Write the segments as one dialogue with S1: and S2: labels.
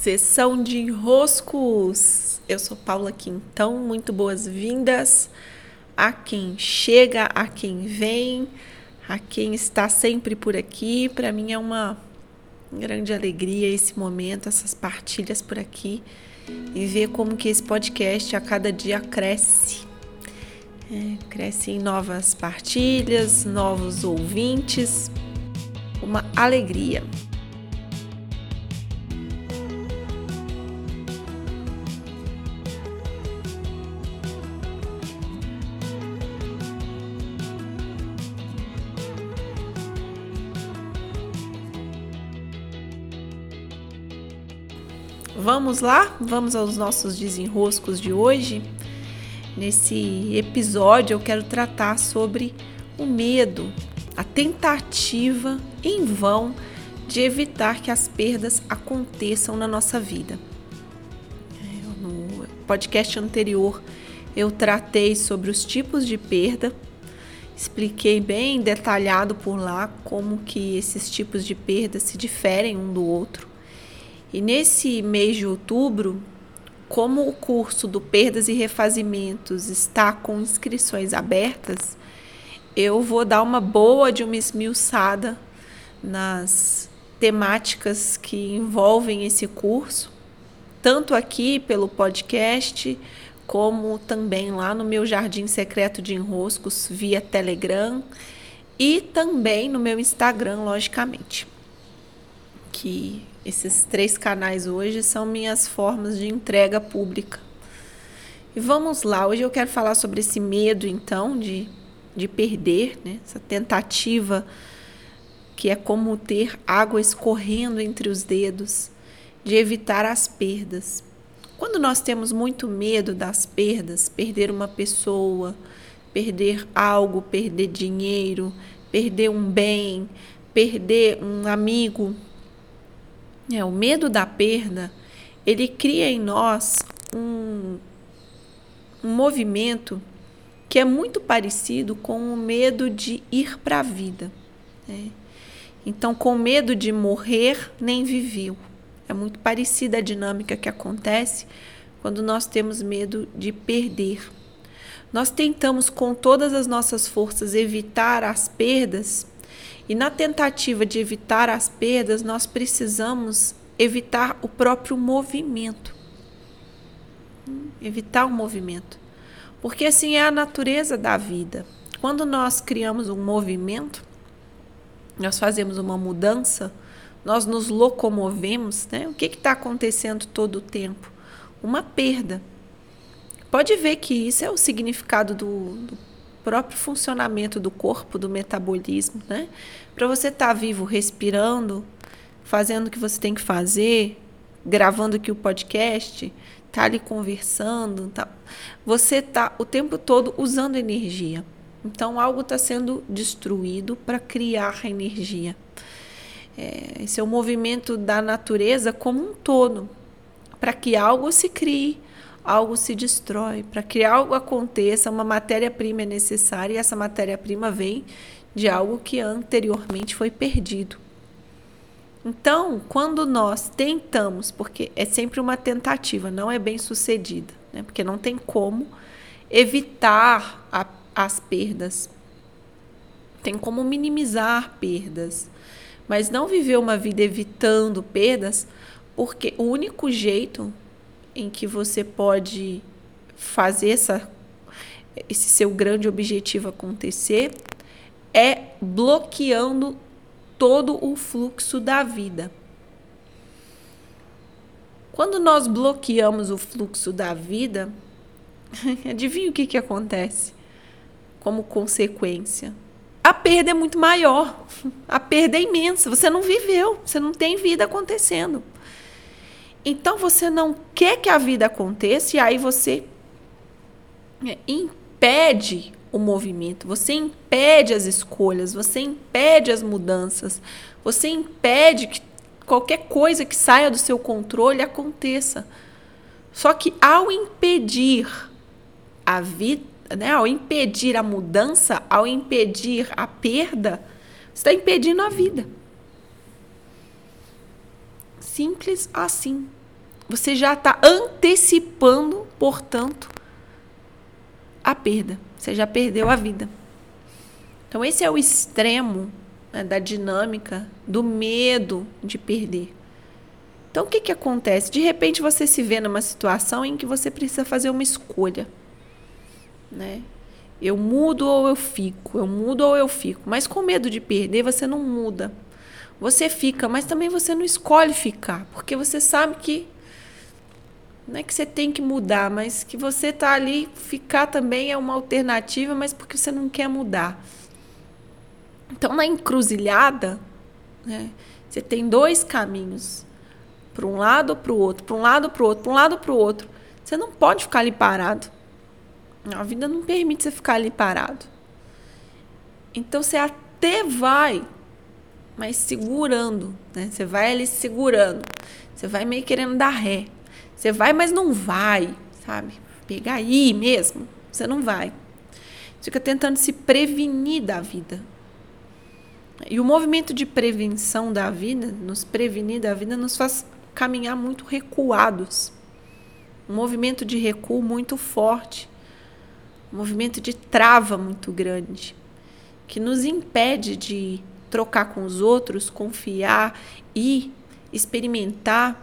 S1: Sessão de enroscos. Eu sou Paula Quintão, muito boas-vindas a quem chega, a quem vem, a quem está sempre por aqui. Para mim é uma grande alegria esse momento, essas partilhas por aqui e ver como que esse podcast a cada dia cresce. É, cresce em novas partilhas, novos ouvintes, uma alegria. Vamos lá? Vamos aos nossos desenroscos de hoje. Nesse episódio eu quero tratar sobre o medo, a tentativa em vão de evitar que as perdas aconteçam na nossa vida. No podcast anterior eu tratei sobre os tipos de perda, expliquei bem detalhado por lá como que esses tipos de perda se diferem um do outro. E nesse mês de outubro, como o curso do Perdas e Refazimentos está com inscrições abertas, eu vou dar uma boa de uma esmiuçada nas temáticas que envolvem esse curso, tanto aqui pelo podcast, como também lá no meu Jardim Secreto de Enroscos via Telegram e também no meu Instagram, logicamente. Que esses três canais hoje são minhas formas de entrega pública. E vamos lá, hoje eu quero falar sobre esse medo, então, de, de perder, né? essa tentativa que é como ter água escorrendo entre os dedos, de evitar as perdas. Quando nós temos muito medo das perdas, perder uma pessoa, perder algo, perder dinheiro, perder um bem, perder um amigo, é, o medo da perda, ele cria em nós um, um movimento que é muito parecido com o medo de ir para a vida. Né? Então, com medo de morrer, nem viveu. É muito parecida a dinâmica que acontece quando nós temos medo de perder. Nós tentamos, com todas as nossas forças, evitar as perdas e na tentativa de evitar as perdas, nós precisamos evitar o próprio movimento. Evitar o movimento. Porque assim é a natureza da vida. Quando nós criamos um movimento, nós fazemos uma mudança, nós nos locomovemos, né? O que está acontecendo todo o tempo? Uma perda. Pode ver que isso é o significado do, do próprio funcionamento do corpo, do metabolismo, né? Para você estar tá vivo, respirando, fazendo o que você tem que fazer, gravando aqui o podcast, tá ali conversando, tá? Você tá o tempo todo usando energia. Então algo está sendo destruído para criar energia. É, esse é o movimento da natureza como um todo, para que algo se crie, algo se destrói. Para que algo aconteça, uma matéria-prima é necessária e essa matéria-prima vem de algo que anteriormente foi perdido. Então, quando nós tentamos, porque é sempre uma tentativa, não é bem sucedida, né? porque não tem como evitar a, as perdas, tem como minimizar perdas, mas não viver uma vida evitando perdas, porque o único jeito em que você pode fazer essa, esse seu grande objetivo acontecer é bloqueando todo o fluxo da vida. Quando nós bloqueamos o fluxo da vida, adivinha o que, que acontece como consequência? A perda é muito maior, a perda é imensa. Você não viveu, você não tem vida acontecendo. Então você não quer que a vida aconteça e aí você é, impede o movimento, você impede as escolhas, você impede as mudanças, você impede que qualquer coisa que saia do seu controle aconteça. Só que ao impedir a vida, né, ao impedir a mudança, ao impedir a perda, você está impedindo a vida. Simples assim. você já está antecipando, portanto, a perda. Você já perdeu a vida. Então, esse é o extremo né, da dinâmica do medo de perder. Então, o que, que acontece? De repente, você se vê numa situação em que você precisa fazer uma escolha. Né? Eu mudo ou eu fico, eu mudo ou eu fico. Mas com medo de perder, você não muda. Você fica, mas também você não escolhe ficar, porque você sabe que não é que você tem que mudar, mas que você está ali, ficar também é uma alternativa, mas porque você não quer mudar. Então, na encruzilhada, né, você tem dois caminhos, para um lado ou para o outro, para um lado ou para o outro, para um lado ou para o outro. Você não pode ficar ali parado. A vida não permite você ficar ali parado. Então, você até vai, mas segurando, né? Você vai ali segurando. Você vai meio querendo dar ré. Você vai, mas não vai, sabe? Pegar aí mesmo. Você não vai. Fica tentando se prevenir da vida. E o movimento de prevenção da vida, nos prevenir da vida, nos faz caminhar muito recuados. Um movimento de recuo muito forte. Um movimento de trava muito grande. Que nos impede de trocar com os outros, confiar e experimentar,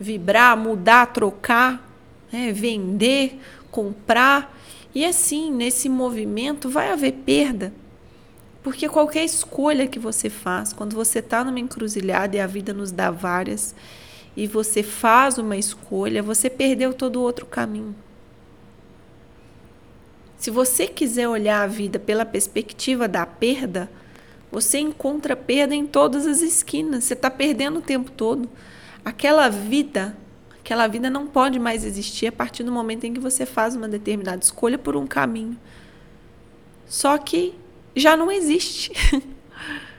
S1: vibrar, mudar, trocar, né? vender, comprar. E assim, nesse movimento vai haver perda porque qualquer escolha que você faz, quando você está numa encruzilhada e a vida nos dá várias, e você faz uma escolha, você perdeu todo o outro caminho. Se você quiser olhar a vida pela perspectiva da perda, você encontra perda em todas as esquinas. Você está perdendo o tempo todo. Aquela vida, aquela vida não pode mais existir a partir do momento em que você faz uma determinada escolha por um caminho. Só que já não existe.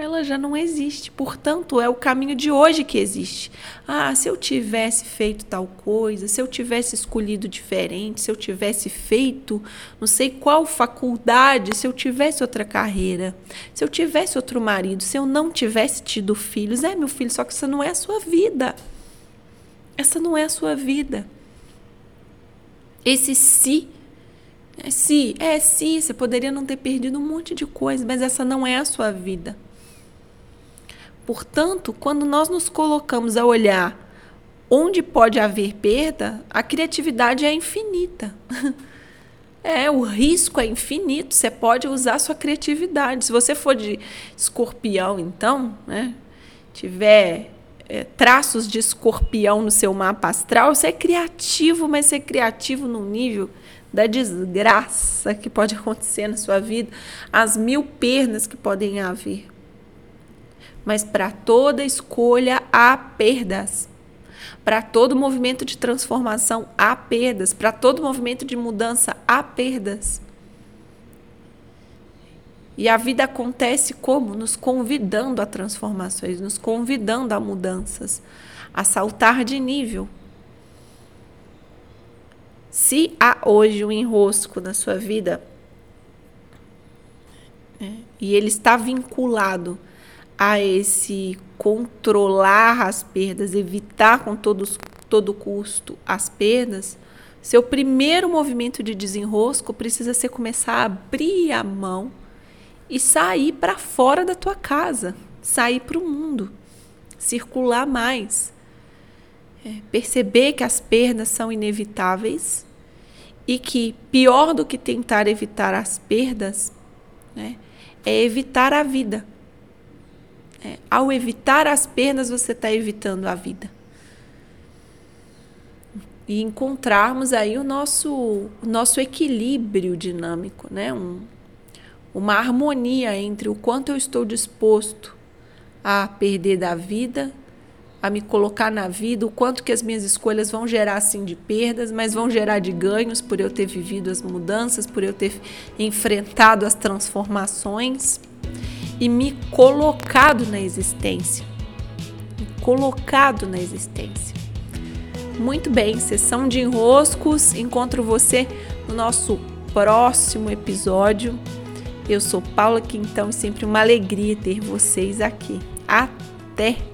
S1: Ela já não existe. Portanto, é o caminho de hoje que existe. Ah, se eu tivesse feito tal coisa, se eu tivesse escolhido diferente, se eu tivesse feito não sei qual faculdade, se eu tivesse outra carreira, se eu tivesse outro marido, se eu não tivesse tido filhos. É, meu filho, só que essa não é a sua vida. Essa não é a sua vida. Esse se é se, é se, você poderia não ter perdido um monte de coisa, mas essa não é a sua vida. Portanto, quando nós nos colocamos a olhar onde pode haver perda, a criatividade é infinita. É, o risco é infinito. Você pode usar sua criatividade. Se você for de escorpião, então, né, tiver é, traços de escorpião no seu mapa astral, você é criativo, mas você é criativo num nível da desgraça que pode acontecer na sua vida, as mil perdas que podem haver. Mas para toda escolha há perdas. Para todo movimento de transformação há perdas. Para todo movimento de mudança há perdas. E a vida acontece como? Nos convidando a transformações, nos convidando a mudanças, a saltar de nível. Se há hoje um enrosco na sua vida é, e ele está vinculado a esse controlar as perdas, evitar com todos, todo custo as perdas, seu primeiro movimento de desenrosco precisa ser começar a abrir a mão e sair para fora da tua casa, sair para o mundo, circular mais. É, perceber que as perdas são inevitáveis e que pior do que tentar evitar as perdas né, é evitar a vida. É, ao evitar as perdas, você está evitando a vida. E encontrarmos aí o nosso, o nosso equilíbrio dinâmico, né? Um, uma harmonia entre o quanto eu estou disposto a perder da vida a me colocar na vida, o quanto que as minhas escolhas vão gerar assim de perdas, mas vão gerar de ganhos por eu ter vivido as mudanças, por eu ter enfrentado as transformações e me colocado na existência. Me colocado na existência. Muito bem, sessão de enroscos. Encontro você no nosso próximo episódio. Eu sou Paula Quintão e sempre uma alegria ter vocês aqui. Até!